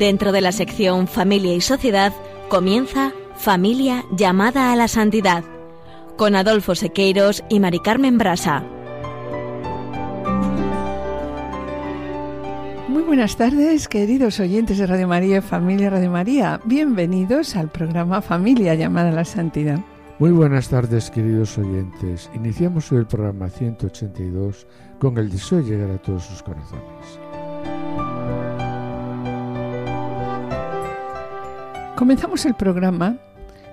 Dentro de la sección Familia y Sociedad comienza Familia llamada a la santidad con Adolfo Sequeiros y Mari Carmen Brasa. Muy buenas tardes, queridos oyentes de Radio María, familia Radio María. Bienvenidos al programa Familia llamada a la santidad. Muy buenas tardes, queridos oyentes. Iniciamos hoy el programa 182 con el deseo de llegar a todos sus corazones. Comenzamos el programa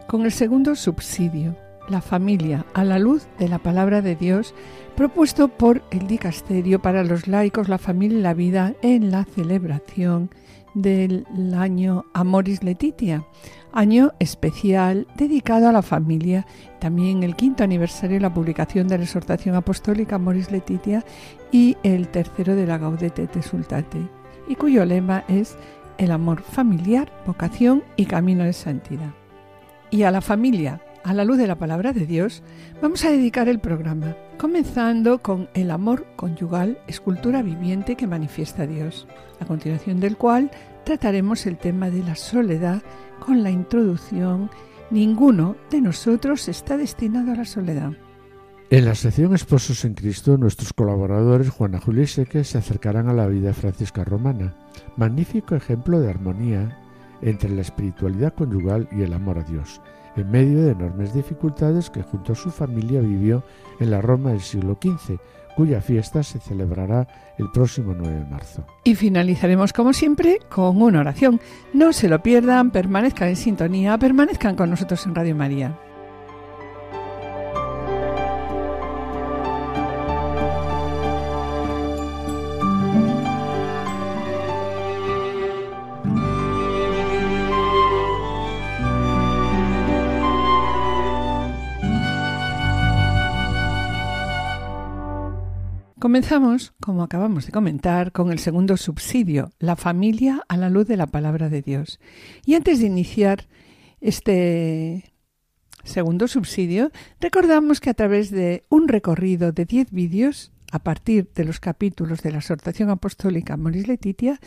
con el segundo subsidio, la familia, a la luz de la palabra de Dios, propuesto por el Dicasterio para los laicos, la familia y la vida en la celebración del año Amoris Letitia, año especial dedicado a la familia, también el quinto aniversario de la publicación de la exhortación apostólica Amoris Letitia y el tercero de la Gaudete Te Sultate, y cuyo lema es el amor familiar, vocación y camino de santidad. Y a la familia, a la luz de la palabra de Dios, vamos a dedicar el programa, comenzando con el amor conyugal, escultura viviente que manifiesta Dios, a continuación del cual trataremos el tema de la soledad con la introducción Ninguno de nosotros está destinado a la soledad. En la sección Esposos en Cristo, nuestros colaboradores Juana Julia y Seque se acercarán a la vida francisca romana, magnífico ejemplo de armonía entre la espiritualidad conyugal y el amor a Dios, en medio de enormes dificultades que junto a su familia vivió en la Roma del siglo XV, cuya fiesta se celebrará el próximo 9 de marzo. Y finalizaremos como siempre con una oración. No se lo pierdan, permanezcan en sintonía, permanezcan con nosotros en Radio María. Comenzamos, como acabamos de comentar, con el segundo subsidio, la familia a la luz de la palabra de Dios. Y antes de iniciar este segundo subsidio, recordamos que a través de un recorrido de 10 vídeos a partir de los capítulos de la exhortación apostólica Moris Letitia,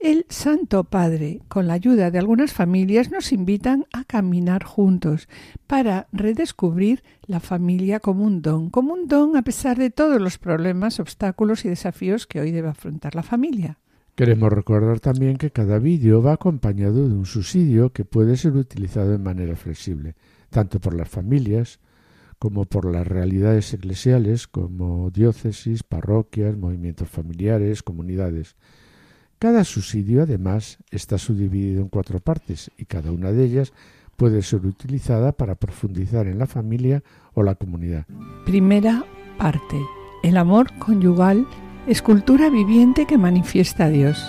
el Santo Padre, con la ayuda de algunas familias, nos invitan a caminar juntos para redescubrir la familia como un don, como un don a pesar de todos los problemas, obstáculos y desafíos que hoy debe afrontar la familia. Queremos recordar también que cada vídeo va acompañado de un subsidio que puede ser utilizado de manera flexible, tanto por las familias como por las realidades eclesiales como diócesis, parroquias, movimientos familiares, comunidades. Cada subsidio, además, está subdividido en cuatro partes y cada una de ellas puede ser utilizada para profundizar en la familia o la comunidad. Primera parte. El amor conyugal, escultura viviente que manifiesta a Dios.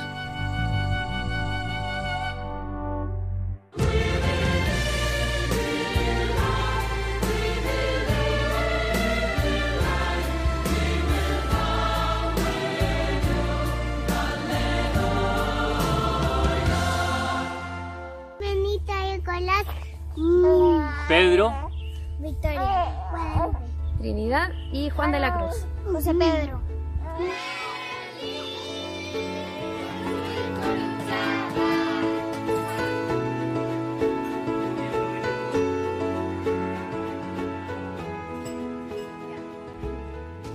Juan de la Cruz. José Pedro.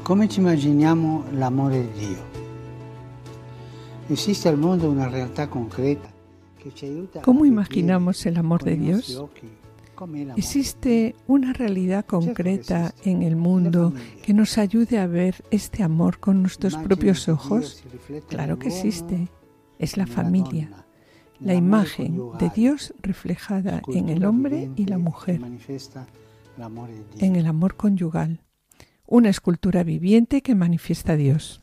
Come ci immaginiamo l'amore di Dio? Esiste al mondo una realtà concreta ¿Cómo imaginamos el amor de Dios? ¿Existe una realidad concreta en el mundo que nos ayude a ver este amor con nuestros propios ojos? Claro que existe. Es la familia, la imagen de Dios reflejada en el hombre y la mujer, en el amor conyugal. Una escultura viviente que manifiesta a Dios.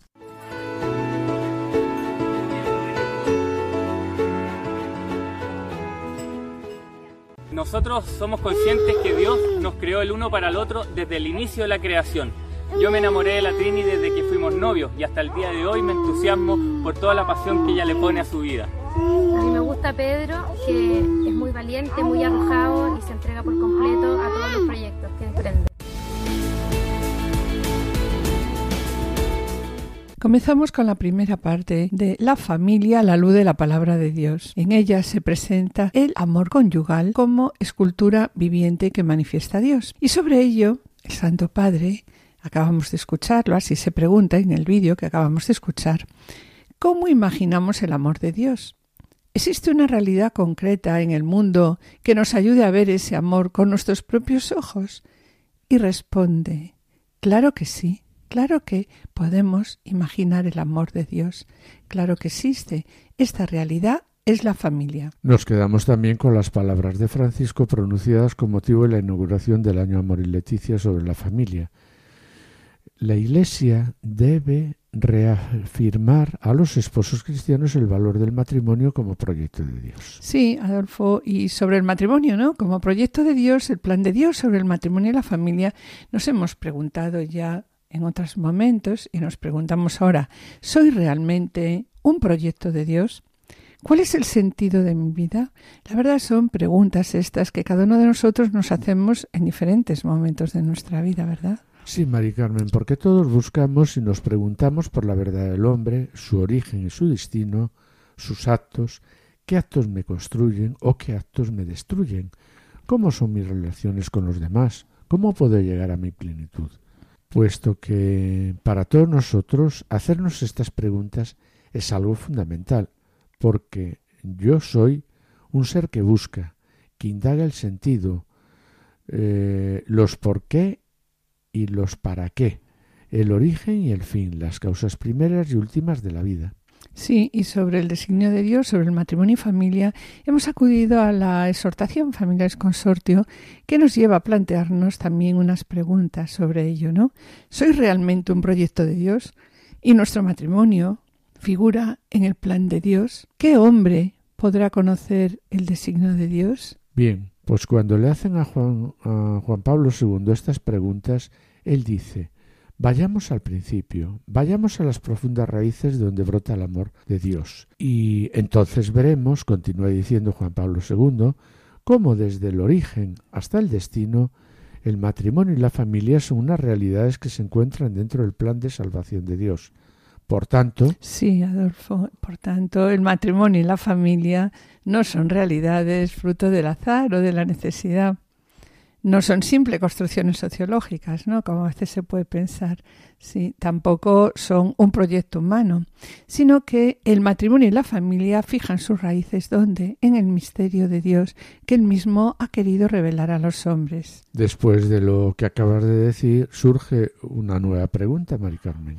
Nosotros somos conscientes que Dios nos creó el uno para el otro desde el inicio de la creación. Yo me enamoré de la Trini desde que fuimos novios y hasta el día de hoy me entusiasmo por toda la pasión que ella le pone a su vida. A mí me gusta Pedro, que es muy valiente, muy arrojado y se entrega por completo a Comenzamos con la primera parte de La familia a la luz de la palabra de Dios. En ella se presenta el amor conyugal como escultura viviente que manifiesta a Dios. Y sobre ello, el Santo Padre, acabamos de escucharlo, así se pregunta en el vídeo que acabamos de escuchar, ¿cómo imaginamos el amor de Dios? ¿Existe una realidad concreta en el mundo que nos ayude a ver ese amor con nuestros propios ojos? Y responde, claro que sí. Claro que podemos imaginar el amor de Dios. Claro que existe. Esta realidad es la familia. Nos quedamos también con las palabras de Francisco pronunciadas con motivo de la inauguración del año Amor y Leticia sobre la familia. La Iglesia debe reafirmar a los esposos cristianos el valor del matrimonio como proyecto de Dios. Sí, Adolfo, y sobre el matrimonio, ¿no? Como proyecto de Dios, el plan de Dios sobre el matrimonio y la familia, nos hemos preguntado ya en otros momentos y nos preguntamos ahora, ¿soy realmente un proyecto de Dios? ¿Cuál es el sentido de mi vida? La verdad son preguntas estas que cada uno de nosotros nos hacemos en diferentes momentos de nuestra vida, ¿verdad? Sí, Mari Carmen, porque todos buscamos y nos preguntamos por la verdad del hombre, su origen y su destino, sus actos, qué actos me construyen o qué actos me destruyen, cómo son mis relaciones con los demás, cómo puedo llegar a mi plenitud puesto que para todos nosotros hacernos estas preguntas es algo fundamental, porque yo soy un ser que busca, que indaga el sentido, eh, los por qué y los para qué, el origen y el fin, las causas primeras y últimas de la vida. Sí, y sobre el designio de Dios, sobre el matrimonio y familia, hemos acudido a la exhortación Familiares Consortio, que nos lleva a plantearnos también unas preguntas sobre ello, ¿no? ¿Soy realmente un proyecto de Dios? ¿Y nuestro matrimonio figura en el plan de Dios? ¿Qué hombre podrá conocer el designio de Dios? Bien, pues cuando le hacen a Juan, a Juan Pablo II estas preguntas, él dice, Vayamos al principio, vayamos a las profundas raíces donde brota el amor de Dios. Y entonces veremos, continúa diciendo Juan Pablo II, cómo desde el origen hasta el destino, el matrimonio y la familia son unas realidades que se encuentran dentro del plan de salvación de Dios. Por tanto. Sí, Adolfo. Por tanto, el matrimonio y la familia no son realidades fruto del azar o de la necesidad no son simples construcciones sociológicas, ¿no? Como a veces se puede pensar. Sí, tampoco son un proyecto humano, sino que el matrimonio y la familia fijan sus raíces donde en el misterio de Dios que él mismo ha querido revelar a los hombres. Después de lo que acabas de decir, surge una nueva pregunta, Mari Carmen.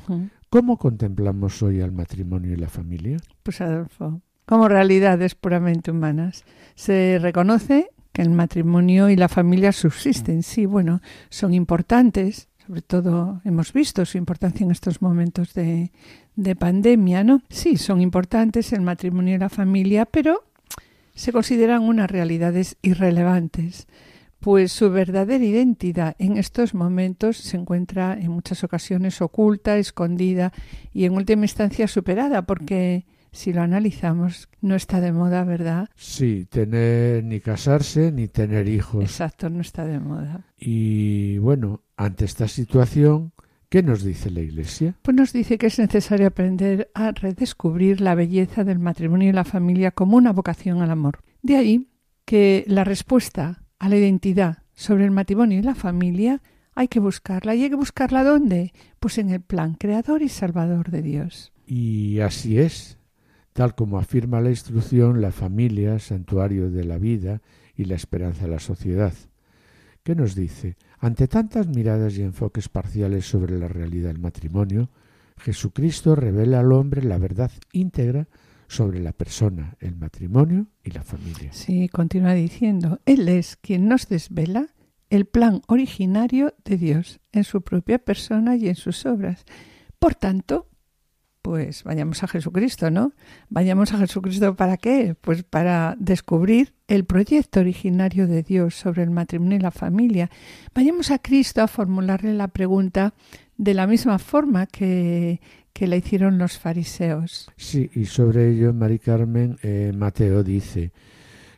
¿Cómo contemplamos hoy al matrimonio y la familia? Pues Adolfo, como realidades puramente humanas. Se reconoce que el matrimonio y la familia subsisten. Sí, bueno, son importantes, sobre todo hemos visto su importancia en estos momentos de, de pandemia, ¿no? Sí, son importantes el matrimonio y la familia, pero se consideran unas realidades irrelevantes, pues su verdadera identidad en estos momentos se encuentra en muchas ocasiones oculta, escondida y en última instancia superada, porque si lo analizamos, no está de moda, ¿verdad? Sí, tener ni casarse ni tener hijos. Exacto, no está de moda. Y bueno, ante esta situación, ¿qué nos dice la Iglesia? Pues nos dice que es necesario aprender a redescubrir la belleza del matrimonio y la familia como una vocación al amor. De ahí que la respuesta a la identidad sobre el matrimonio y la familia hay que buscarla. ¿Y hay que buscarla dónde? Pues en el plan creador y salvador de Dios. Y así es. Tal como afirma la instrucción, la familia, santuario de la vida y la esperanza de la sociedad. ¿Qué nos dice? Ante tantas miradas y enfoques parciales sobre la realidad del matrimonio, Jesucristo revela al hombre la verdad íntegra sobre la persona, el matrimonio y la familia. Sí, continúa diciendo, Él es quien nos desvela el plan originario de Dios en su propia persona y en sus obras. Por tanto, pues vayamos a Jesucristo, ¿no? Vayamos a Jesucristo para qué? Pues para descubrir el proyecto originario de Dios sobre el matrimonio y la familia. Vayamos a Cristo a formularle la pregunta de la misma forma que, que la hicieron los fariseos. Sí, y sobre ello, Mari Carmen, eh, Mateo dice,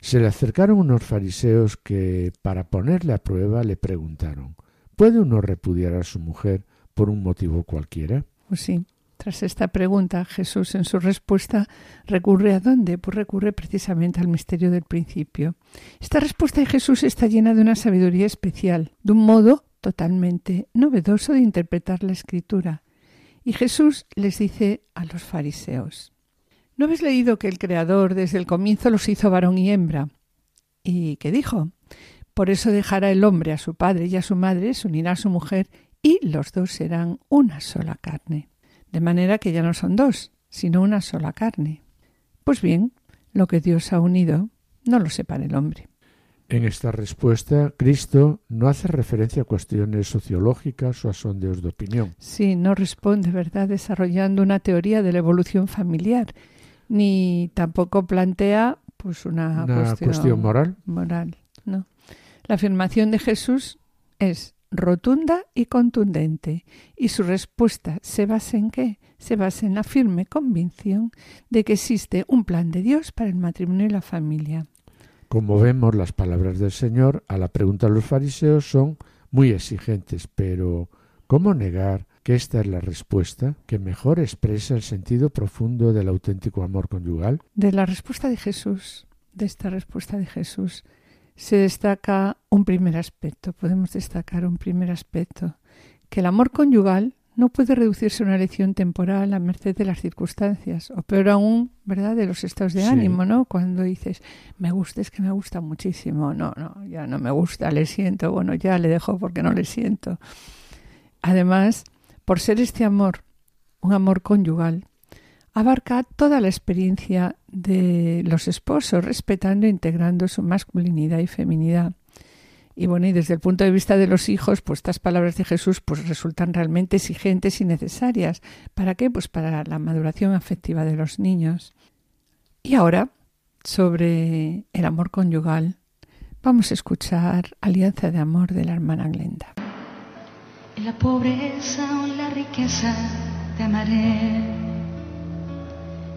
se le acercaron unos fariseos que, para ponerle a prueba, le preguntaron, ¿puede uno repudiar a su mujer por un motivo cualquiera? Pues sí, Tras esta pregunta, Jesús en su respuesta recurre a dónde? Pues recurre precisamente al misterio del principio. Esta respuesta de Jesús está llena de una sabiduría especial, de un modo totalmente novedoso de interpretar la escritura. Y Jesús les dice a los fariseos, ¿no habéis leído que el Creador desde el comienzo los hizo varón y hembra? ¿Y qué dijo? Por eso dejará el hombre a su padre y a su madre, se unirá a su mujer, y los dos serán una sola carne. De manera que ya no son dos, sino una sola carne. Pues bien, lo que Dios ha unido, no lo separa el hombre. En esta respuesta, Cristo no hace referencia a cuestiones sociológicas o a sondeos de opinión. Sí, no responde, ¿verdad?, desarrollando una teoría de la evolución familiar, ni tampoco plantea pues una, cuestión, moral. Moral, no. La afirmación de Jesús es rotunda y contundente, y su respuesta se basa en qué? Se basa en la firme convicción de que existe un plan de Dios para el matrimonio y la familia. Como vemos, las palabras del Señor a la pregunta de los fariseos son muy exigentes, pero ¿cómo negar que esta es la respuesta que mejor expresa el sentido profundo del auténtico amor conyugal? De la respuesta de Jesús, de esta respuesta de Jesús, se destaca un primer aspecto, podemos destacar un primer aspecto, que el amor conyugal no puede reducirse a una elección temporal a merced de las circunstancias, o peor aún, ¿verdad?, de los estados de ánimo, ¿no? Cuando dices, me gusta, es que me gusta muchísimo, no, no, ya no me gusta, le siento, bueno, ya le dejo porque no le siento. Además, por ser este amor un amor conyugal, abarca toda la experiencia de los esposos, respetando e integrando su masculinidad y feminidad. Y bueno, y desde el punto de vista de los hijos, pues estas palabras de Jesús pues resultan realmente exigentes y necesarias. ¿Para qué? Pues para la maduración afectiva de los niños. Y ahora, sobre el amor conyugal, vamos a escuchar Alianza de Amor de la hermana Glenda. En la pobreza o en la riqueza te amaré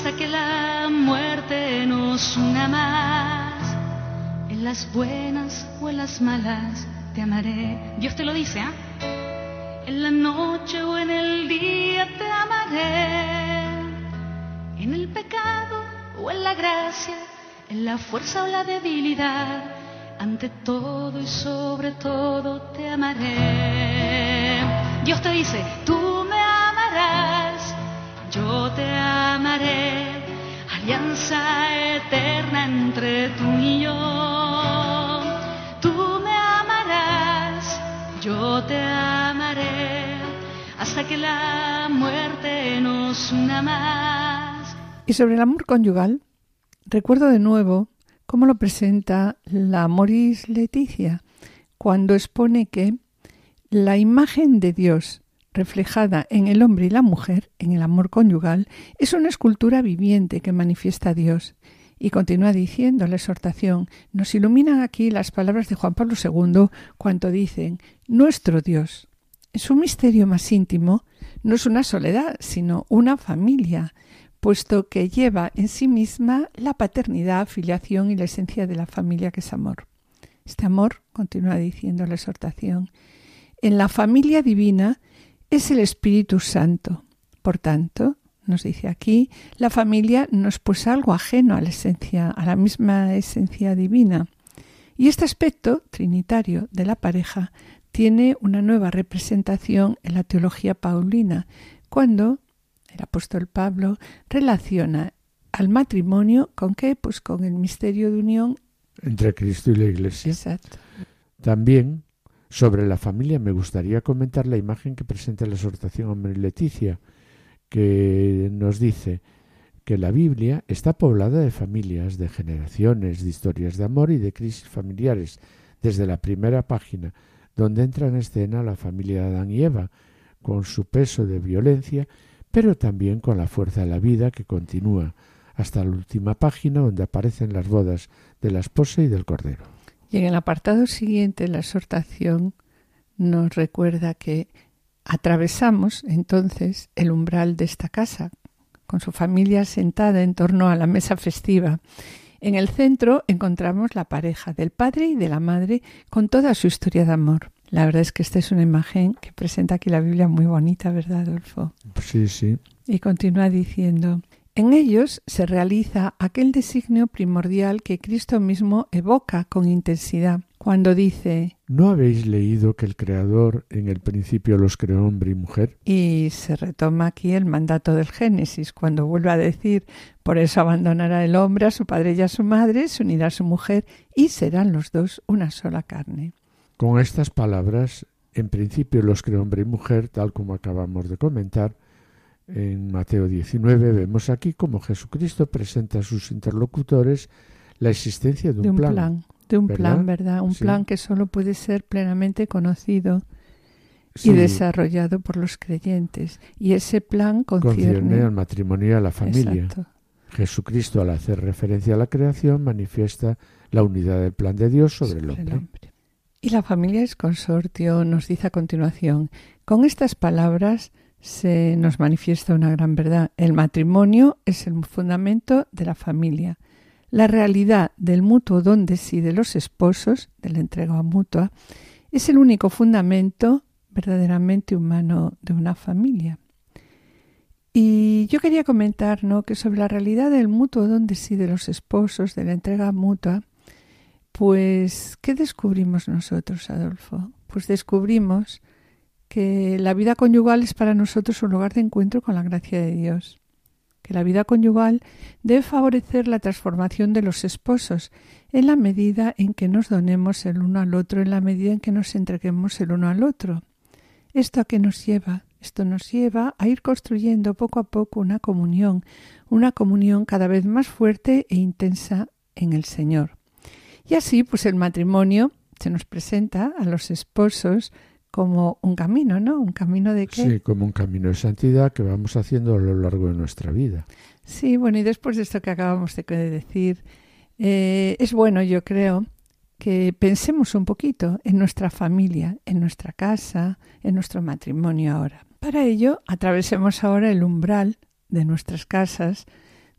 hasta que la muerte nos una más. En las buenas o en las malas te amaré. Dios te lo dice, ¿ah? En la noche o en el día te amaré. En el pecado o en la gracia, en la fuerza o la debilidad. Ante todo y sobre todo te amaré. Dios te dice, tú yo te amaré, eterna entre tú y yo. Tú me amarás, yo te amaré, hasta que la muerte nos una más. Y sobre el amor conyugal, recuerdo de nuevo cómo lo presenta la Moris Leticia, cuando expone que la imagen de Dios reflejada en el hombre y la mujer, en el amor conyugal, es una escultura viviente que manifiesta a Dios. Y continúa diciendo la exhortación, nos iluminan aquí las palabras de Juan Pablo II cuando dicen, nuestro Dios, en su misterio más íntimo, no es una soledad, sino una familia, puesto que lleva en sí misma la paternidad, filiación y la esencia de la familia que es amor. Este amor, continúa diciendo la exhortación, en la familia divina es el Espíritu Santo. Por tanto, nos dice aquí, la familia no es pues algo ajeno a la esencia, a la misma esencia divina. Y este aspecto trinitario de la pareja tiene una nueva representación en la teología paulina, cuando el apóstol Pablo relaciona al matrimonio con qué? Pues con el misterio de unión entre Cristo y la Iglesia. Exacto. También sobre la familia me gustaría comentar la imagen que presenta la exhortación Hombre Leticia, que nos dice que la Biblia está poblada de familias, de generaciones, de historias de amor y de crisis familiares, desde la primera página, donde entra en escena la familia de Adán y Eva, con su peso de violencia, pero también con la fuerza de la vida que continúa hasta la última página donde aparecen las bodas de la esposa y del cordero. Y en el apartado siguiente, la exhortación nos recuerda que atravesamos entonces el umbral de esta casa, con su familia sentada en torno a la mesa festiva. En el centro encontramos la pareja del padre y de la madre con toda su historia de amor. La verdad es que esta es una imagen que presenta aquí la Biblia muy bonita, ¿verdad, Adolfo? Sí, sí. Y continúa diciendo, en ellos se realiza aquel designio primordial que Cristo mismo evoca con intensidad cuando dice ¿No habéis leído que el Creador en el principio los creó hombre y mujer? Y se retoma aquí el mandato del Génesis, cuando vuelve a decir por eso abandonará el hombre a su padre y a su madre, se unirá a su mujer y serán los dos una sola carne. Con estas palabras, en principio los creó hombre y mujer, tal como acabamos de comentar, en Mateo 19 vemos aquí cómo Jesucristo presenta a sus interlocutores la existencia de un, plan de un plan, ¿verdad? Un plan que solo puede ser plenamente conocido y desarrollado por los creyentes. Y ese plan concierne, al matrimonio y a la familia. Jesucristo, al hacer referencia a la creación, manifiesta la unidad del plan de Dios sobre, el, hombre. Y la familia es consortio, nos dice a continuación. Con estas palabras se nos manifiesta una gran verdad. El matrimonio es el fundamento de la familia la realidad del mutuo don de sí de los esposos, de la entrega mutua, es el único fundamento verdaderamente humano de una familia. Y yo quería comentar ¿no? que sobre la realidad del mutuo don de sí de los esposos, de la entrega mutua, pues, ¿qué descubrimos nosotros, Adolfo? Pues descubrimos que la vida conyugal es para nosotros un lugar de encuentro con la gracia de Dios que la vida conyugal debe favorecer la transformación de los esposos en la medida en que nos donemos el uno al otro, en la medida en que nos entreguemos el uno al otro. ¿Esto a qué nos lleva? Esto nos lleva a ir construyendo poco a poco una comunión, una comunión cada vez más fuerte e intensa en el Señor. Y así, pues el matrimonio se nos presenta a los esposos como un camino, ¿no? Un camino de qué? Sí, como un camino de santidad que vamos haciendo a lo largo de nuestra vida. Sí, bueno, y después de esto que acabamos de decir, eh, es bueno, yo creo, que pensemos un poquito en nuestra familia, en nuestra casa, en nuestro matrimonio ahora. Para ello, atravesemos ahora el umbral de nuestras casas.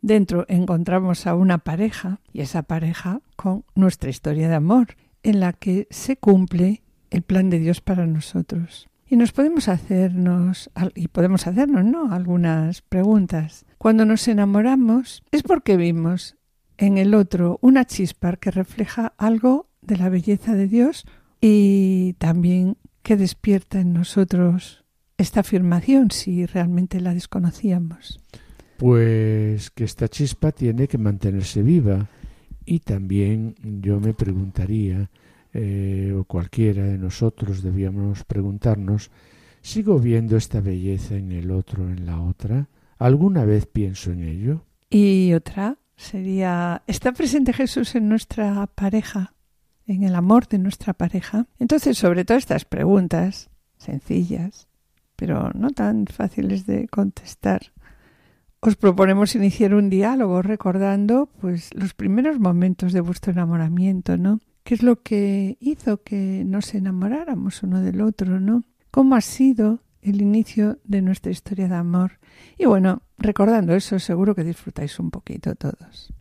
Dentro encontramos a una pareja y esa pareja con nuestra historia de amor, en la que se cumple el plan de Dios para nosotros. Y nos podemos hacernos, y podemos hacernos, ¿no? Algunas preguntas. Cuando nos enamoramos es porque vimos en el otro una chispa que refleja algo de la belleza de Dios y también que despierta en nosotros esta afirmación si realmente la desconocíamos. Pues que esta chispa tiene que mantenerse viva y también yo me preguntaría eh, o cualquiera de nosotros debíamos preguntarnos, ¿sigo viendo esta belleza en el otro, en la otra? ¿Alguna vez pienso en ello? Y otra sería, ¿está presente Jesús en nuestra pareja, en el amor de nuestra pareja? Entonces, sobre todas estas preguntas, sencillas, pero no tan fáciles de contestar, os proponemos iniciar un diálogo recordando pues los primeros momentos de vuestro enamoramiento, ¿no? ¿Qué es lo que hizo que nos enamoráramos uno del otro, no? ¿Cómo ha sido el inicio de nuestra historia de amor? Y bueno, recordando eso, seguro que disfrutáis un poquito todos.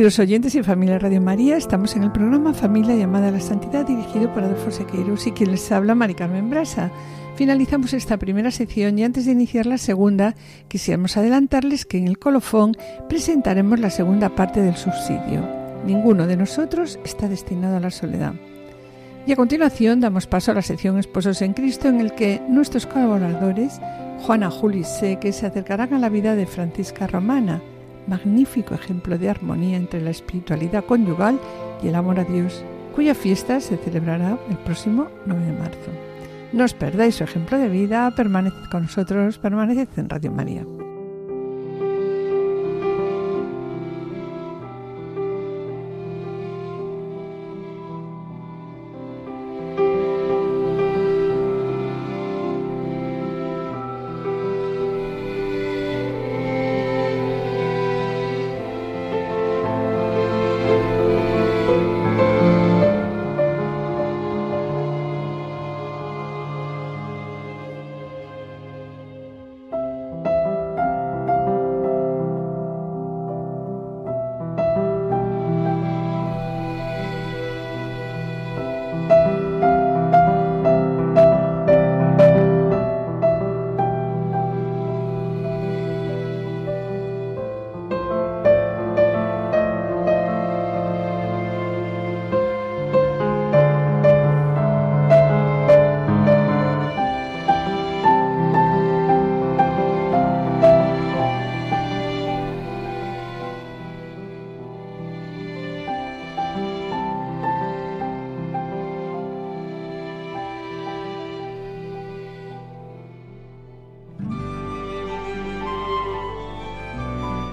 Queridos oyentes y familia Radio María, estamos en el programa Familia llamada a la Santidad dirigido por Adolfo Sequeiros y quien les habla, Mari Carmen Brasa. Finalizamos esta primera sección y antes de iniciar la segunda, quisiéramos adelantarles que en el colofón presentaremos la segunda parte del subsidio. Ninguno de nosotros está destinado a la soledad. Y a continuación damos paso a la sección Esposos en Cristo en el que nuestros colaboradores, Juana Juli que se acercarán a la vida de Francisca Romana, magnífico ejemplo de armonía entre la espiritualidad conyugal y el amor a Dios, cuya fiesta se celebrará el próximo 9 de marzo. No os perdáis su ejemplo de vida, permaneced con nosotros, permaneced en Radio María.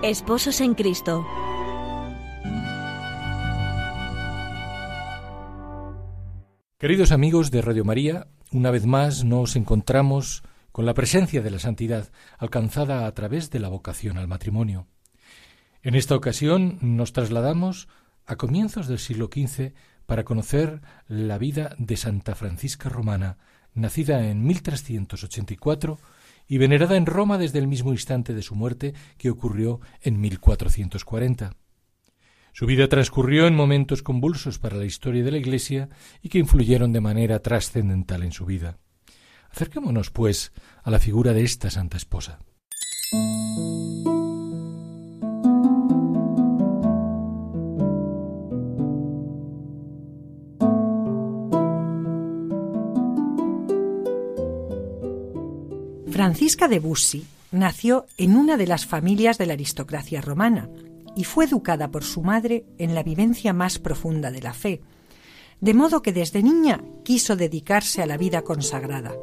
Esposos en Cristo. Queridos amigos de Radio María, una vez más nos encontramos con la presencia de la santidad alcanzada a través de la vocación al matrimonio. En esta ocasión nos trasladamos a comienzos del siglo XV para conocer la vida de Santa Francisca Romana, nacida en 1384 y venerada en Roma desde el mismo instante de su muerte que ocurrió en 1440. Su vida transcurrió en momentos convulsos para la historia de la Iglesia y que influyeron de manera trascendental en su vida. Acerquémonos, pues, a la figura de esta santa esposa. Francisca de Bussi nació en una de las familias de la aristocracia romana y fue educada por su madre en la vivencia más profunda de la fe, de modo que desde niña quiso dedicarse a la vida consagrada.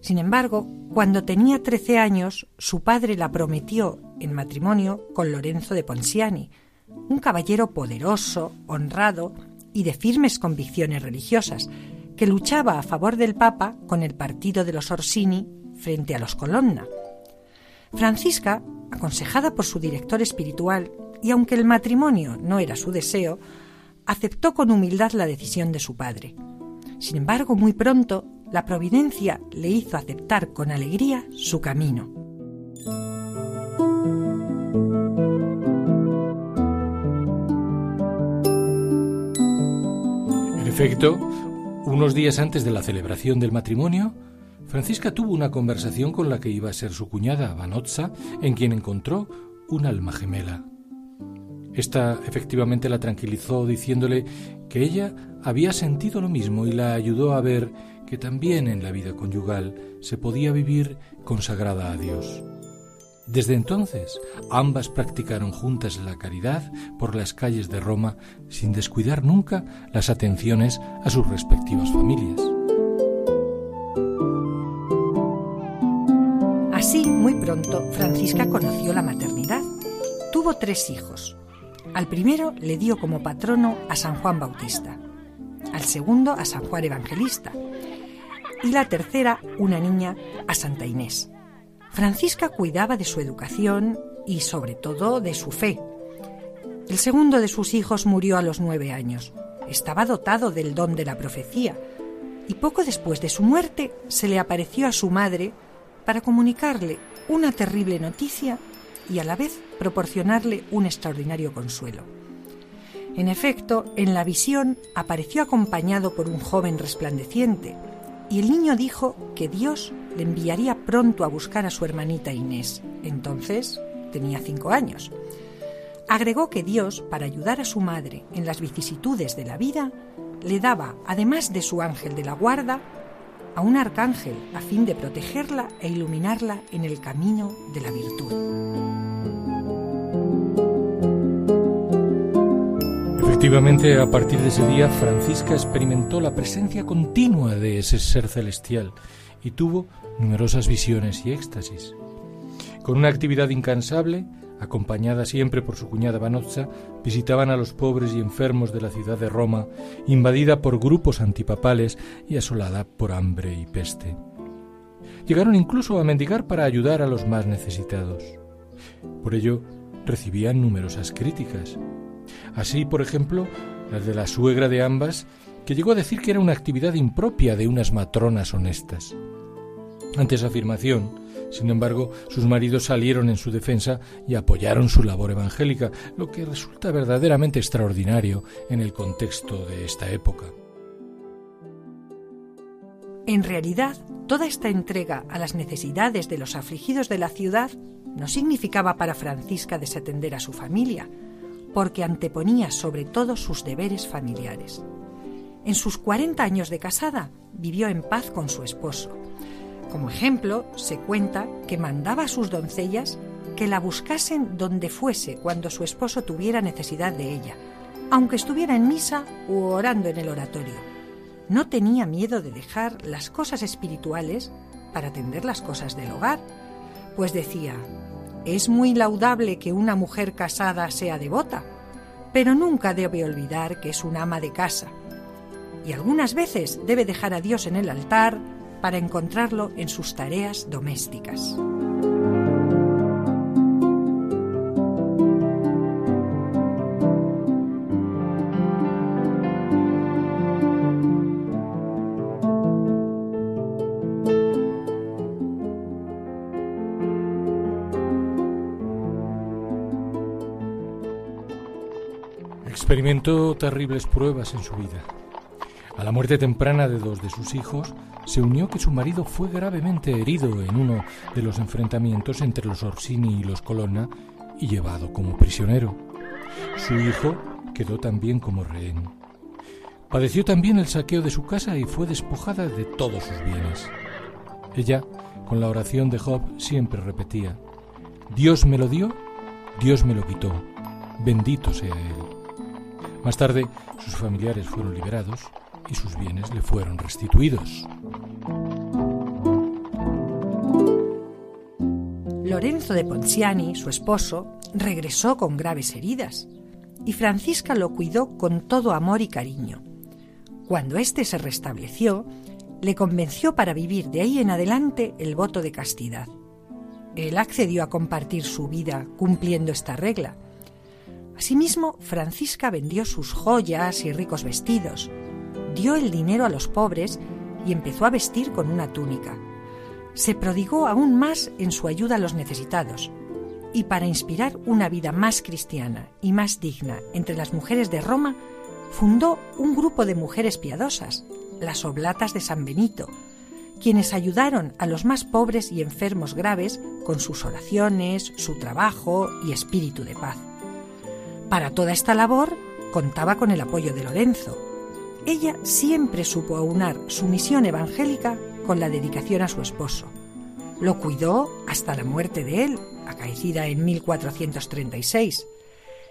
Sin embargo, cuando tenía trece años, su padre la prometió en matrimonio con Lorenzo de Ponsiani, un caballero poderoso, honrado y de firmes convicciones religiosas, que luchaba a favor del Papa con el partido de los Orsini frente a los Colonna. Francisca, aconsejada por su director espiritual, y aunque el matrimonio no era su deseo, aceptó con humildad la decisión de su padre. Sin embargo, muy pronto, la providencia le hizo aceptar con alegría su camino. En efecto, unos días antes de la celebración del matrimonio, Francisca tuvo una conversación con la que iba a ser su cuñada, Vanozza, en quien encontró un alma gemela. Esta efectivamente la tranquilizó diciéndole que ella había sentido lo mismo y la ayudó a ver que también en la vida conyugal se podía vivir consagrada a Dios. Desde entonces, ambas practicaron juntas la caridad por las calles de Roma sin descuidar nunca las atenciones a sus respectivas familias. Francisca conoció la maternidad. Tuvo tres hijos. Al primero le dio como patrono a San Juan Bautista, al segundo a San Juan Evangelista y la tercera, una niña, a Santa Inés. Francisca cuidaba de su educación y sobre todo de su fe. El segundo de sus hijos murió a los nueve años. Estaba dotado del don de la profecía y poco después de su muerte se le apareció a su madre para comunicarle una terrible noticia y a la vez proporcionarle un extraordinario consuelo. En efecto, en la visión apareció acompañado por un joven resplandeciente, y el niño dijo que Dios le enviaría pronto a buscar a su hermanita Inés. Entonces tenía cinco años. Agregó que Dios, para ayudar a su madre en las vicisitudes de la vida, le daba, además de su ángel de la guarda, a un arcángel a fin de protegerla e iluminarla en el camino de la virtud. Efectivamente, a partir de ese día, Francisca experimentó la presencia continua de ese ser celestial y tuvo numerosas visiones y éxtasis. Con una actividad incansable, acompañada siempre por su cuñada Vanozza, visitaban a los pobres y enfermos de la ciudad de Roma, invadida por grupos antipapales y asolada por hambre y peste. Llegaron incluso a mendigar para ayudar a los más necesitados. Por ello, recibían numerosas críticas. Así, por ejemplo, las de la suegra de ambas, que llegó a decir que era una actividad impropia de unas matronas honestas. Ante esa afirmación, sin embargo, sus maridos salieron en su defensa y apoyaron su labor evangélica, lo que resulta verdaderamente extraordinario en el contexto de esta época. En realidad, toda esta entrega a las necesidades de los afligidos de la ciudad no significaba para Francisca desatender a su familia, porque anteponía sobre todo sus deberes familiares. En sus 40 años de casada vivió en paz con su esposo, como ejemplo, se cuenta que mandaba a sus doncellas que la buscasen donde fuese cuando su esposo tuviera necesidad de ella, aunque estuviera en misa u orando en el oratorio. No tenía miedo de dejar las cosas espirituales para atender las cosas del hogar, pues decía, es muy laudable que una mujer casada sea devota, pero nunca debe olvidar que es un ama de casa, y algunas veces debe dejar a Dios en el altar, para encontrarlo en sus tareas domésticas. Experimentó terribles pruebas en su vida. A la muerte temprana de dos de sus hijos, se unió que su marido fue gravemente herido en uno de los enfrentamientos entre los Orsini y los Colonna y llevado como prisionero. Su hijo quedó también como rehén. Padeció también el saqueo de su casa y fue despojada de todos sus bienes. Ella, con la oración de Job, siempre repetía, Dios me lo dio, Dios me lo quitó, bendito sea Él. Más tarde, sus familiares fueron liberados y sus bienes le fueron restituidos. Lorenzo de Ponciani, su esposo, regresó con graves heridas y Francisca lo cuidó con todo amor y cariño. Cuando éste se restableció, le convenció para vivir de ahí en adelante el voto de castidad. Él accedió a compartir su vida cumpliendo esta regla. Asimismo, Francisca vendió sus joyas y ricos vestidos, dio el dinero a los pobres y empezó a vestir con una túnica. Se prodigó aún más en su ayuda a los necesitados, y para inspirar una vida más cristiana y más digna entre las mujeres de Roma, fundó un grupo de mujeres piadosas, las Oblatas de San Benito, quienes ayudaron a los más pobres y enfermos graves con sus oraciones, su trabajo y espíritu de paz. Para toda esta labor contaba con el apoyo de Lorenzo, ella siempre supo aunar su misión evangélica con la dedicación a su esposo. Lo cuidó hasta la muerte de él, acaecida en 1436.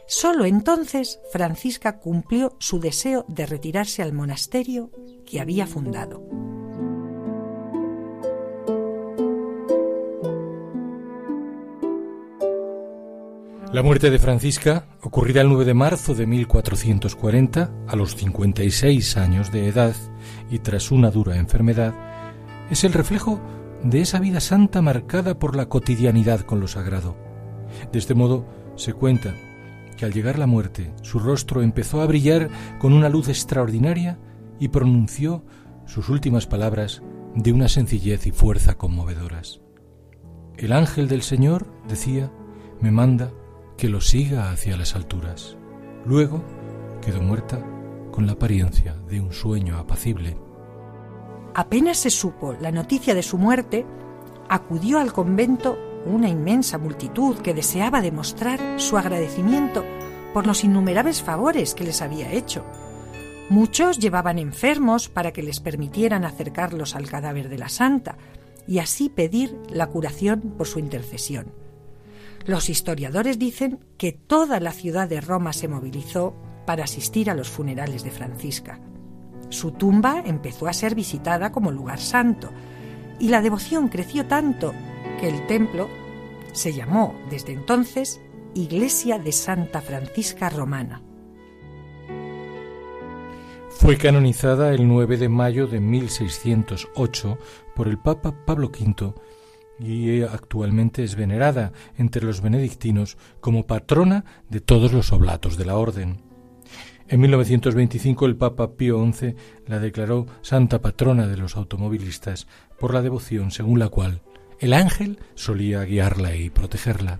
Solo entonces Francisca cumplió su deseo de retirarse al monasterio que había fundado. La muerte de Francisca, ocurrida el 9 de marzo de 1440, a los 56 años de edad y tras una dura enfermedad, es el reflejo de esa vida santa marcada por la cotidianidad con lo sagrado. De este modo, se cuenta que al llegar la muerte, su rostro empezó a brillar con una luz extraordinaria y pronunció sus últimas palabras de una sencillez y fuerza conmovedoras. El ángel del Señor, decía, me manda que lo siga hacia las alturas. Luego quedó muerta con la apariencia de un sueño apacible. Apenas se supo la noticia de su muerte, acudió al convento una inmensa multitud que deseaba demostrar su agradecimiento por los innumerables favores que les había hecho. Muchos llevaban enfermos para que les permitieran acercarlos al cadáver de la santa y así pedir la curación por su intercesión. Los historiadores dicen que toda la ciudad de Roma se movilizó para asistir a los funerales de Francisca. Su tumba empezó a ser visitada como lugar santo y la devoción creció tanto que el templo se llamó desde entonces Iglesia de Santa Francisca Romana. Fue canonizada el 9 de mayo de 1608 por el Papa Pablo V y actualmente es venerada entre los benedictinos como patrona de todos los oblatos de la orden. En 1925 el Papa Pío XI la declaró santa patrona de los automovilistas por la devoción según la cual el ángel solía guiarla y protegerla.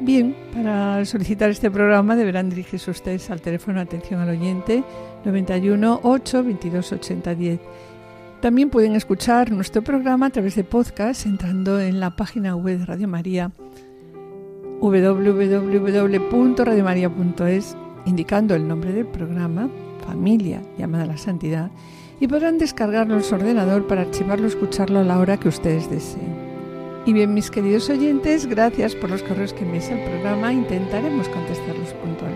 Bien, para solicitar este programa deberán dirigirse ustedes al teléfono atención al oyente 91 8 22 80 10. También pueden escuchar nuestro programa a través de podcast entrando en la página web de Radio María www.radiomaria.es indicando el nombre del programa, familia llamada a la santidad, y podrán descargarlo en su ordenador para archivarlo y escucharlo a la hora que ustedes deseen. Y bien, mis queridos oyentes, gracias por los correos que envíes al programa. Intentaremos contestarlos puntualmente.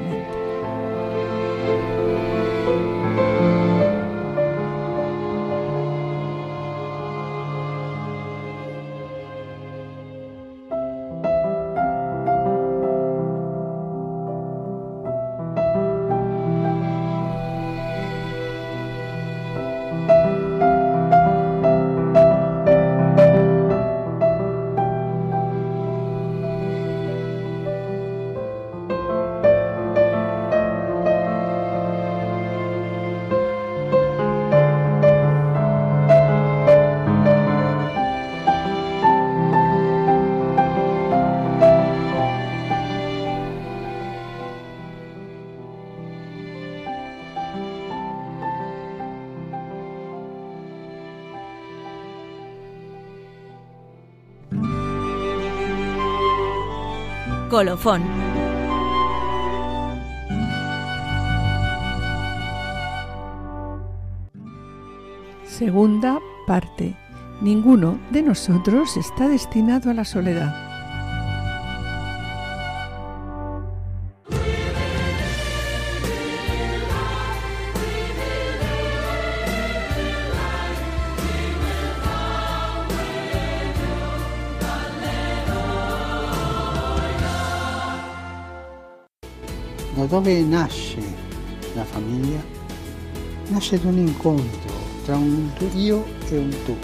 Segunda parte. Ninguno de nosotros está destinado a la soledad. Dove nasce la famiglia? Nasce da un incontro tra un io e un tú.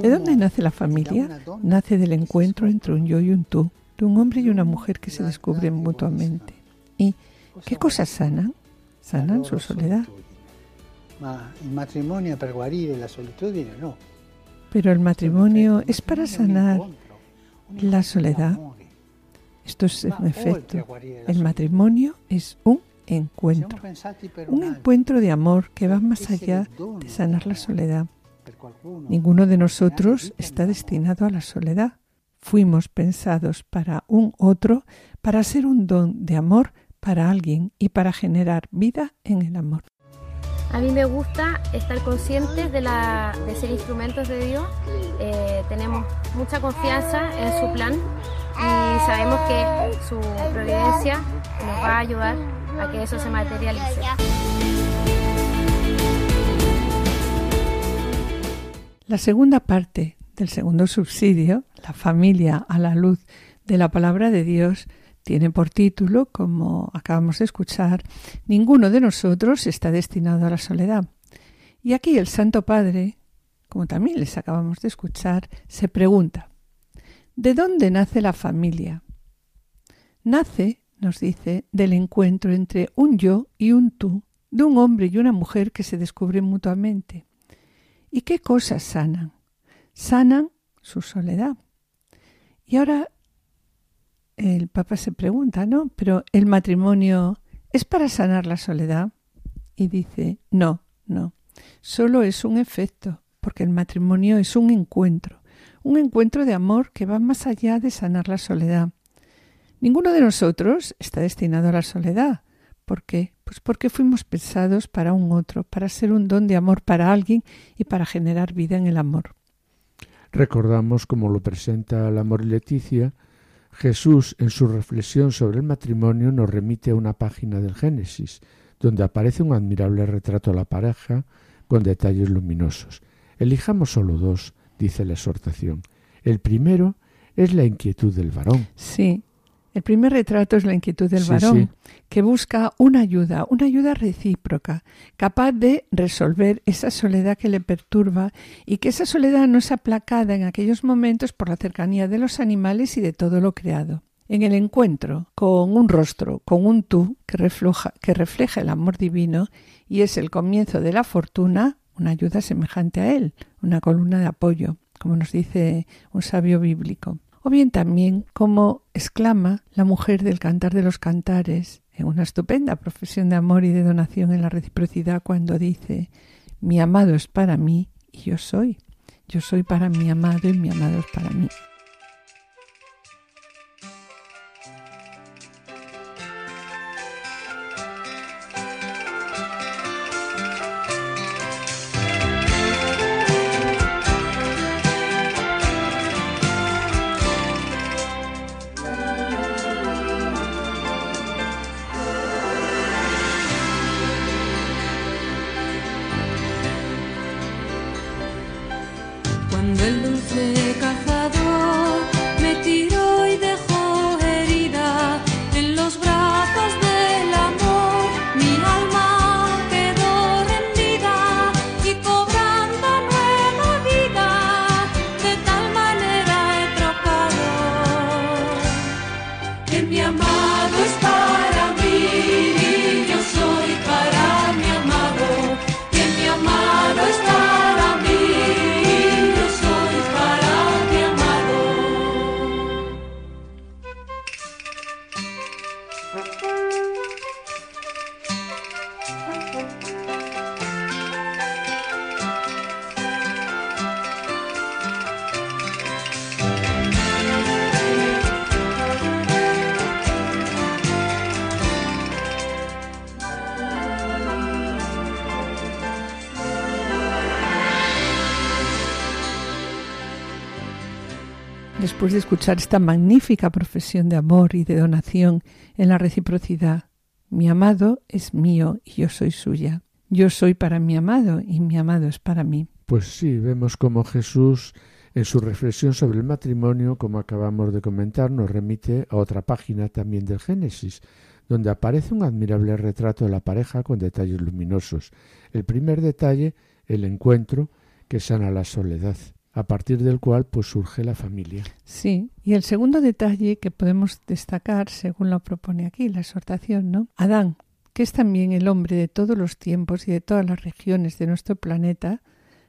¿De dónde nace la familia? Nace del encuentro entre un yo y un tú, de un hombre y una mujer que se descubren mutuamente. ¿Y qué cosas sanan? sanan su soledad. Pero el matrimonio es para sanar la soledad. Esto es un efecto. El matrimonio es un encuentro. Un encuentro de amor que va más allá de sanar la soledad. Ninguno de nosotros está destinado a la soledad. Fuimos pensados para un otro, para ser un don de amor para alguien y para generar vida en el amor. A mí me gusta estar conscientes de, ser instrumentos de Dios. Eh, tenemos mucha confianza en su plan y sabemos que su providencia nos va a ayudar a que eso se materialice. La segunda parte del segundo subsidio, la familia a la luz de la palabra de Dios, tiene por título, como acabamos de escuchar, Ninguno de nosotros está destinado a la soledad. Y aquí el Santo Padre, como también les acabamos de escuchar, se pregunta, ¿de dónde nace la familia? Nace, nos dice, del encuentro entre un yo y un tú, de un hombre y una mujer que se descubren mutuamente. ¿Y qué cosas sanan? Sanan su soledad. Y ahora el Papa se pregunta, ¿no? Pero el matrimonio es para sanar la soledad. Y dice, no, no, solo es un efecto, porque el matrimonio es un encuentro, un encuentro de amor que va más allá de sanar la soledad. Ninguno de nosotros está destinado a la soledad. ¿Por qué? Pues porque fuimos pensados para un otro, para ser un don de amor para alguien y para generar vida en el amor. Recordamos, como lo presenta el amor Leticia, Jesús en su reflexión sobre el matrimonio nos remite a una página del Génesis, donde aparece un admirable retrato de la pareja con detalles luminosos. Elijamos solo dos, dice la exhortación. El primero es la inquietud del varón. Sí, el primer retrato es la inquietud del varón, que busca una ayuda, una ayuda recíproca, capaz de resolver esa soledad que le perturba y que esa soledad no es aplacada en aquellos momentos por la cercanía de los animales y de todo lo creado. En el encuentro con un rostro, con un tú que refleja, que refleja el amor divino y es el comienzo de la fortuna, una ayuda semejante a él, una columna de apoyo, como nos dice un sabio bíblico o bien también como exclama la mujer del Cantar de los Cantares en una estupenda profesión de amor y de donación en la reciprocidad cuando dice mi amado es para mí y yo soy. Yo soy para mi amado y mi amado es para mí. Escuchar esta magnífica profesión de amor y de donación en la reciprocidad. Mi amado es mío y yo soy suya. Yo soy para mi amado y mi amado es para mí. Pues sí, vemos como Jesús en su reflexión sobre el matrimonio, como acabamos de comentar, nos remite a otra página también del Génesis, donde aparece un admirable retrato de la pareja con detalles luminosos. El primer detalle, el encuentro que sana la soledad a partir del cual pues surge la familia. Sí, y el segundo detalle que podemos destacar, según lo propone aquí la exhortación, ¿no? Adán, que es también el hombre de todos los tiempos y de todas las regiones de nuestro planeta,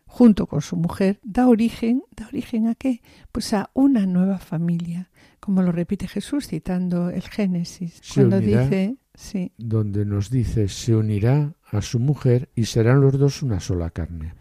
junto con su mujer, da origen, ¿da origen a qué? Pues a una nueva familia, como lo repite Jesús citando el Génesis, cuando dice, sí, donde nos dice, se unirá a su mujer y serán los dos una sola carne.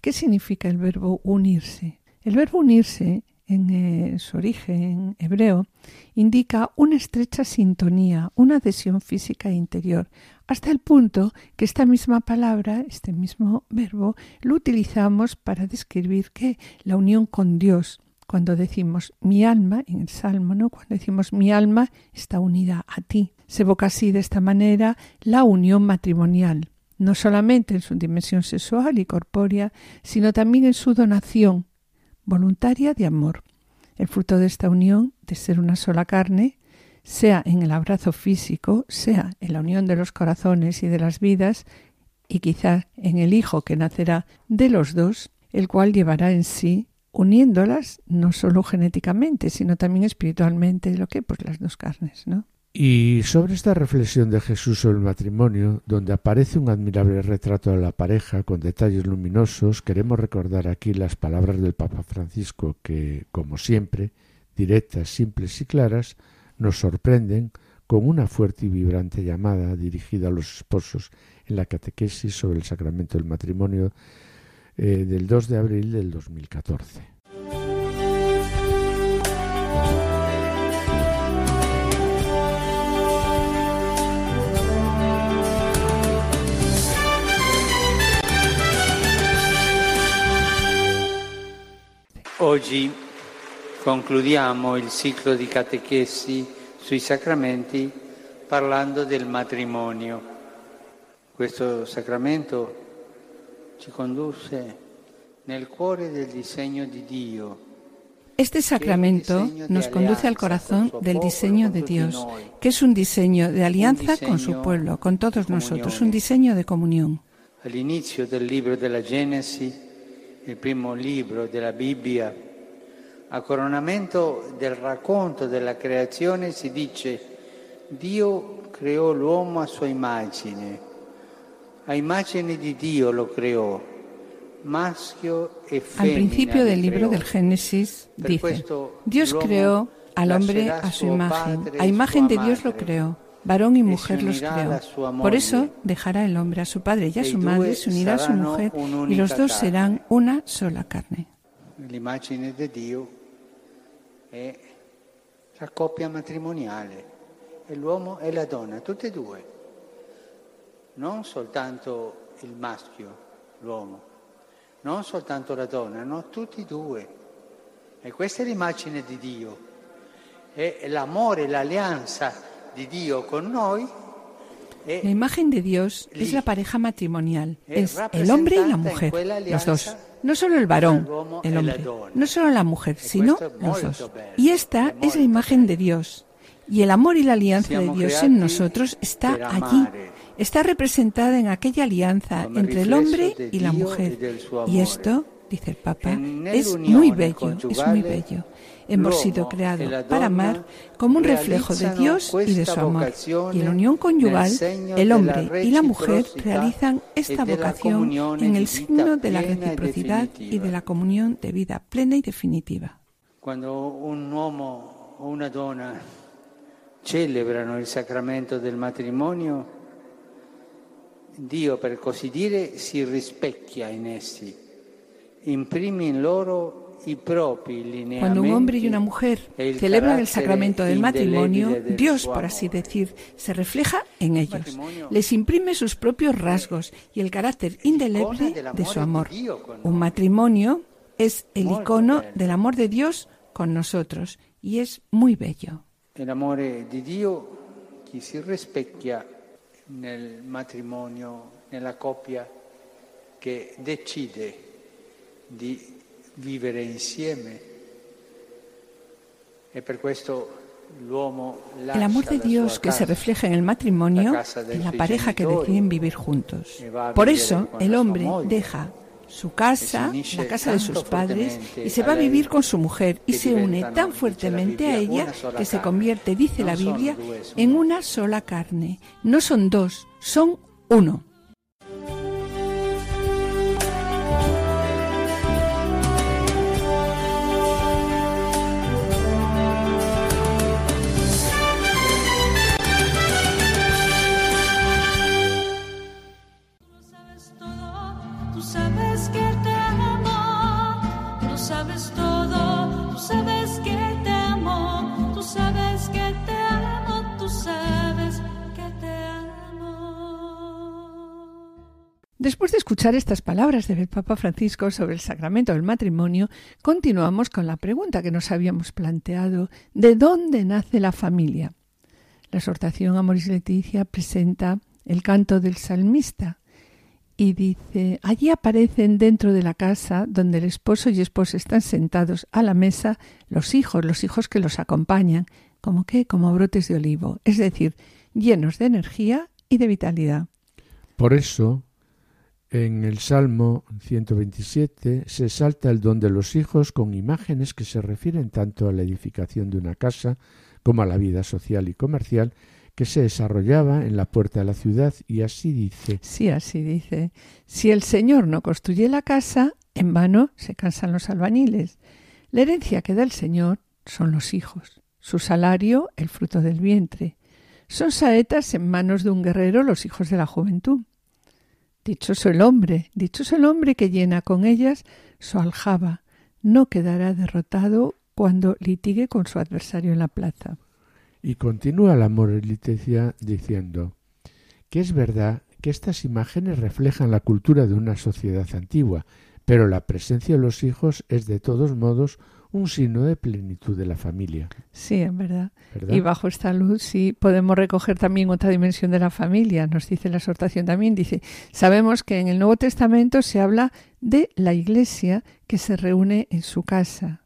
¿Y qué significa el verbo unirse? El verbo unirse en eh, su origen hebreo indica una estrecha sintonía, una adhesión física e interior, hasta el punto que esta misma palabra, este mismo verbo, lo utilizamos para describir que la unión con Dios, cuando decimos mi alma, en el Salmo, ¿no? Cuando decimos mi alma está unida a ti. Se evoca así de esta manera la unión matrimonial, no solamente en su dimensión sexual y corpórea, sino también en su donación voluntaria de amor. El fruto de esta unión, de ser una sola carne, sea en el abrazo físico, sea en la unión de los corazones y de las vidas, y quizá en el Hijo que nacerá de los dos, el cual llevará en sí, uniéndolas no solo genéticamente, sino también espiritualmente, lo que pues las dos carnes, ¿no? Y sobre esta reflexión de Jesús sobre el matrimonio, donde aparece un admirable retrato de la pareja con detalles luminosos, queremos recordar aquí las palabras del Papa Francisco que, como siempre, directas, simples y claras, nos sorprenden con una fuerte y vibrante llamada dirigida a los esposos en la catequesis sobre el sacramento del matrimonio eh, del 2 de abril del 2014. Oggi concludiamo il ciclo di catechesi sui sacramenti parlando del matrimonio. Questo sacramento ci conduce nel cuore del disegno di Dio. Este sacramento nos conduce al corazón del diseño de Dios, que es un diseño de alianza con su pueblo, con todos nosotros, un diseño de comunión. All'inizio del libro della Genesi, il primo libro della Bibbia, a coronamento del racconto della creazione si dice Dio creò l'uomo a sua immagine, a immagine di Dio lo creò, maschio e. Al principio del libro del Génesis dice, Dios creó al hombre a su imagen, a imagen de Dios lo creó, varón y mujer los creó. Por eso dejará el hombre a su padre y a su madre, se unirá a su mujer y los dos serán una sola carne. L'immagine di Dio è la coppia matrimoniale, è l'uomo e la donna, tutte e due, non soltanto il maschio, l'uomo, non soltanto la donna, no, tutti e due. E questa è l'immagine di Dio, è l'amore, l'alleanza noi. La imagen de Dios es la pareja matrimonial, es el hombre y la mujer, los dos. No solo el varón, el hombre, no solo la mujer, sino los dos. Y esta es la imagen de Dios. Y el amor y la alianza de Dios en nosotros está allí. Está representada en aquella alianza entre el hombre y la mujer. Y esto, dice el Papa, es muy bello, es muy bello. Hemos sido creados para amar como un reflejo de Dios y de su amor. Y en la unión conyugal, el hombre y la mujer realizan esta vocación en el signo de la reciprocidad y de la comunión de vida plena y definitiva. Cuando un uomo o una donna celebrano il sacramento del matrimonio, Dio, per così dire, si rispecchia in essi, cuando un hombre y una mujer celebran el sacramento del matrimonio, Dios, por así decir, se refleja en ellos. Les imprime sus propios rasgos y el carácter indeleble de su amor. Un matrimonio es el icono del amor de Dios con nosotros y es muy bello. El amor de Dios que se rispecchia nel matrimonio, nella coppia che decide di vivere insieme. E per questo el amor de Dios que se refleja en el matrimonio, en la pareja que deciden vivir juntos. Por eso el hombre deja su casa, la casa de sus padres, y se va a vivir con su mujer y se une tan fuertemente a ella que se convierte, dice la Biblia, en una sola carne. No son dos, son uno. Después de escuchar estas palabras del Papa Francisco sobre el sacramento del matrimonio, continuamos con la pregunta que nos habíamos planteado ¿de dónde nace la familia? La exhortación Amoris Leticia presenta el canto del salmista y dice, allí aparecen dentro de la casa donde el esposo y esposa están sentados a la mesa los hijos, los hijos que los acompañan, como que como brotes de olivo, es decir, llenos de energía y de vitalidad. Por eso, en el Salmo 127 se salta el don de los hijos con imágenes que se refieren tanto a la edificación de una casa como a la vida social y comercial que se desarrollaba en la puerta de la ciudad y así dice. Sí, así dice. Si el Señor no construye la casa, en vano se cansan los albañiles. La herencia que da el Señor son los hijos, su salario el fruto del vientre. Son saetas en manos de un guerrero los hijos de la juventud. Dichoso el hombre, dichoso el hombre que llena con ellas su aljaba, no quedará derrotado cuando litigue con su adversario en la plaza. Y continúa la moralitecia diciendo que es verdad que estas imágenes reflejan la cultura de una sociedad antigua, pero la presencia de los hijos es de todos modos un signo de plenitud de la familia. Sí, en verdad. Y bajo esta luz sí podemos recoger también otra dimensión de la familia. Nos dice la exhortación también, dice, sabemos que en el Nuevo Testamento se habla de la iglesia que se reúne en su casa.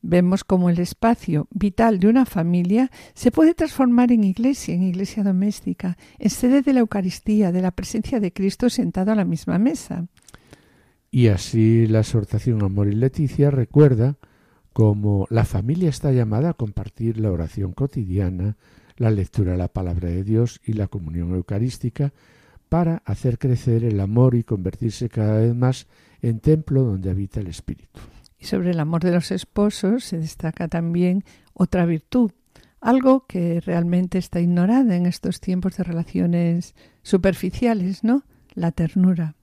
Vemos cómo el espacio vital de una familia se puede transformar en iglesia, en iglesia doméstica, en sede de la Eucaristía, de la presencia de Cristo sentado a la misma mesa. Y así la exhortación Amor y Leticia recuerda como la familia está llamada a compartir la oración cotidiana, la lectura de la palabra de Dios y la comunión eucarística para hacer crecer el amor y convertirse cada vez más en templo donde habita el Espíritu. Y sobre el amor de los esposos se destaca también otra virtud, algo que realmente está ignorada en estos tiempos de relaciones superficiales, ¿no? La ternura.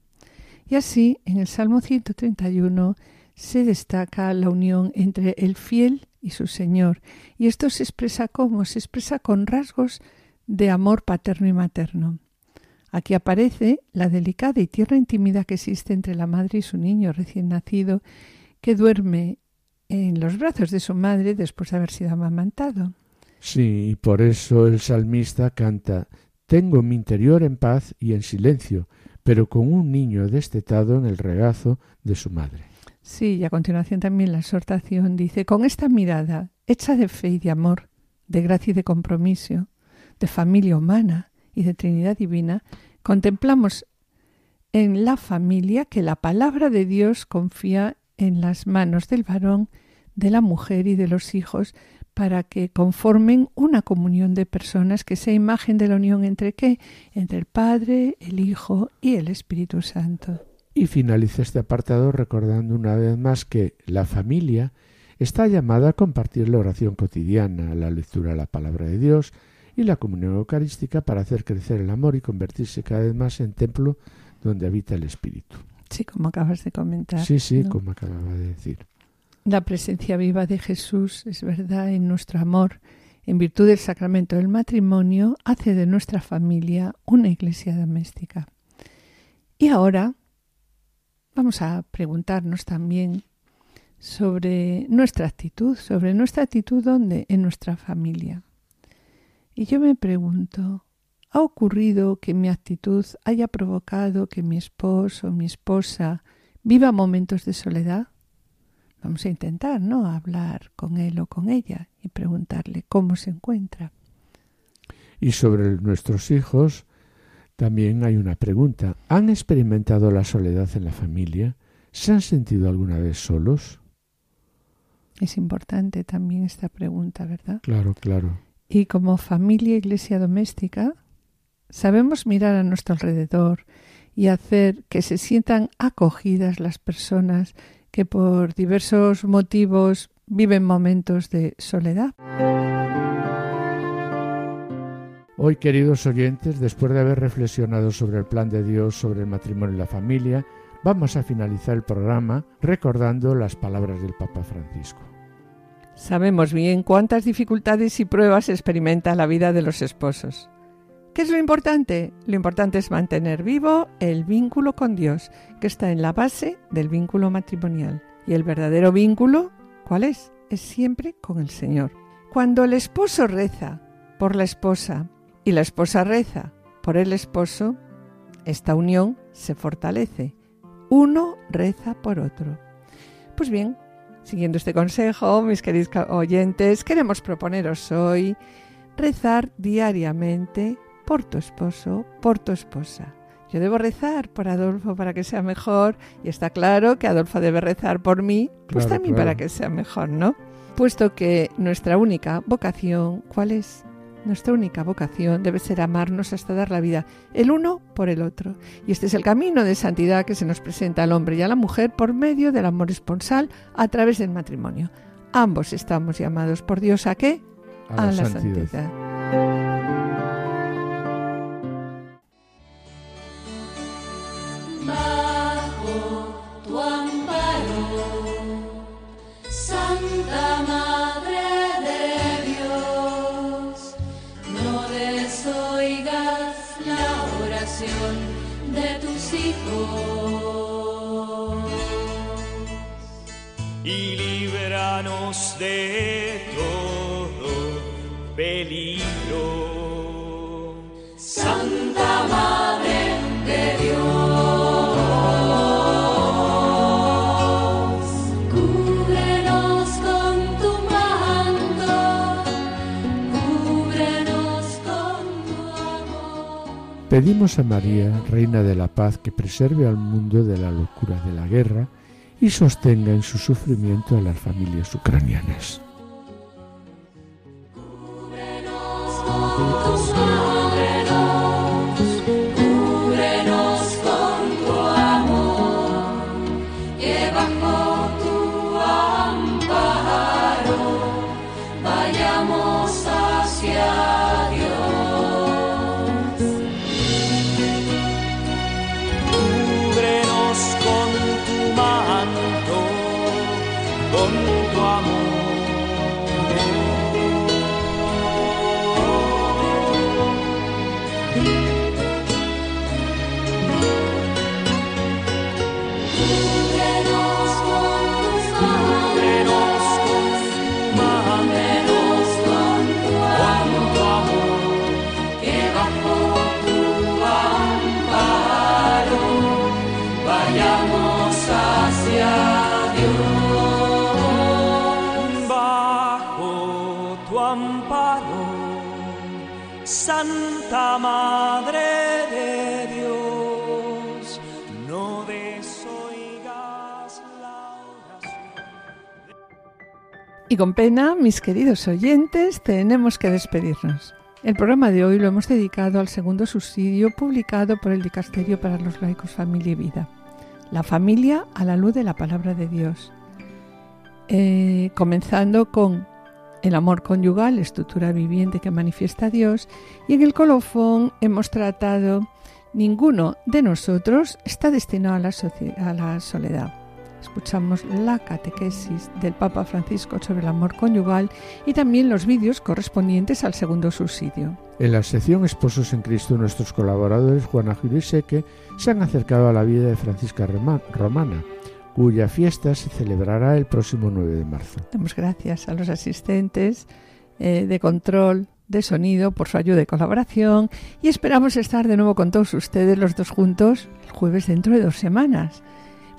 Y así, en el Salmo 131 se destaca la unión entre el fiel y su Señor. Y esto se expresa cómo? Se expresa con rasgos de amor paterno y materno. Aquí aparece la delicada y tierna intimidad que existe entre la madre y su niño recién nacido, que duerme en los brazos de su madre después de haber sido amamantado. Sí, y por eso el salmista canta Tengo mi interior en paz y en silencio, pero con un niño destetado en el regazo de su madre. Sí, y a continuación también la exhortación dice, con esta mirada hecha de fe y de amor, de gracia y de compromiso, de familia humana y de Trinidad Divina, contemplamos en la familia que la palabra de Dios confía en las manos del varón, de la mujer y de los hijos, para que conformen una comunión de personas que sea imagen de la unión entre qué? Entre el Padre, el Hijo y el Espíritu Santo. Y finaliza este apartado recordando una vez más que la familia está llamada a compartir la oración cotidiana, la lectura de la palabra de Dios y la comunión eucarística para hacer crecer el amor y convertirse cada vez más en templo donde habita el Espíritu. Sí, como acabas de comentar. Sí, sí, como acababa de decir. La presencia viva de Jesús, es verdad, en nuestro amor, en virtud del sacramento del matrimonio, hace de nuestra familia una iglesia doméstica. Y ahora vamos a preguntarnos también sobre nuestra actitud, sobre nuestra actitud donde en nuestra familia. Y yo me pregunto, ¿ha ocurrido que mi actitud haya provocado que mi esposo o mi esposa viva momentos de soledad? Vamos a intentar, ¿no? Hablar con él o con ella y preguntarle cómo se encuentra. Y sobre nuestros hijos, También hay una pregunta. ¿Han experimentado la soledad en la familia? ¿Se han sentido alguna vez solos? Es importante también esta pregunta, ¿verdad? Claro, claro. Y como familia iglesia doméstica, sabemos mirar a nuestro alrededor y hacer que se sientan acogidas las personas que por diversos motivos viven momentos de soledad. Hoy, queridos oyentes, después de haber reflexionado sobre el plan de Dios, sobre el matrimonio y la familia, vamos a finalizar el programa recordando las palabras del Papa Francisco. Sabemos bien cuántas dificultades y pruebas experimenta la vida de los esposos. ¿Qué es lo importante? Lo importante es mantener vivo el vínculo con Dios, que está en la base del vínculo matrimonial. Y el verdadero vínculo, ¿cuál es? Es siempre con el Señor. Cuando el esposo reza por la esposa y la esposa reza por el esposo, esta unión se fortalece. Uno reza por otro. Pues bien, siguiendo este consejo, mis queridos oyentes, queremos proponeros hoy rezar diariamente por tu esposo, por tu esposa. Yo debo rezar por Adolfo para que sea mejor y está claro que Adolfo debe rezar por mí, pues Claro, también claro. para que sea mejor, ¿no? Puesto que nuestra única vocación, ¿cuál es? Nuestra única vocación debe ser amarnos hasta dar la vida, el uno por el otro. Y este es el camino de santidad que se nos presenta al hombre y a la mujer por medio del amor esponsal a través del matrimonio. Ambos estamos llamados por Dios a qué? A la santidad. Y líbranos de Pedimos a María, Reina de la Paz, que preserve al mundo de la locura de la guerra y sostenga en su sufrimiento a las familias ucranianas. Hacia Dios. bajo tu amparo, Santa Madre de Dios, no desoigas la oración. Y con pena, mis queridos oyentes, tenemos que despedirnos. El programa de hoy lo hemos dedicado al segundo subsidio publicado por el Dicasterio para los Laicos Familia y Vida. La familia a la luz de la palabra de Dios. Eh, comenzando con el amor conyugal, estructura viviente que manifiesta Dios, y en el colofón hemos tratado ninguno de nosotros está destinado a la, a la soledad. Escuchamos la catequesis del Papa Francisco sobre el amor conyugal y también los vídeos correspondientes al segundo subsidio. En la sección Esposos en Cristo, nuestros colaboradores Juana Gil y Seque se han acercado a la vida de Francisca Romana, cuya fiesta se celebrará el próximo 9 de marzo. Damos gracias a los asistentes eh, de control de sonido por su ayuda y colaboración y esperamos estar de nuevo con todos ustedes los dos juntos el jueves dentro de dos semanas.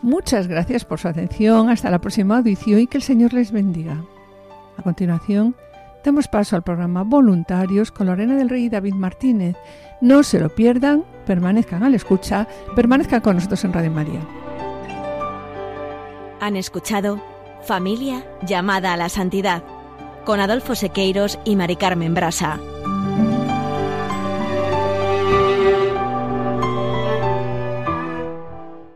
Muchas gracias por su atención, hasta la próxima audición y que el Señor les bendiga. A continuación, damos paso al programa Voluntarios con Lorena del Rey y David Martínez. No se lo pierdan, permanezcan al escucha, permanezcan con nosotros en Radio María. Han escuchado Familia llamada a la santidad con Adolfo Sequeiros y Mari Carmen Brasa.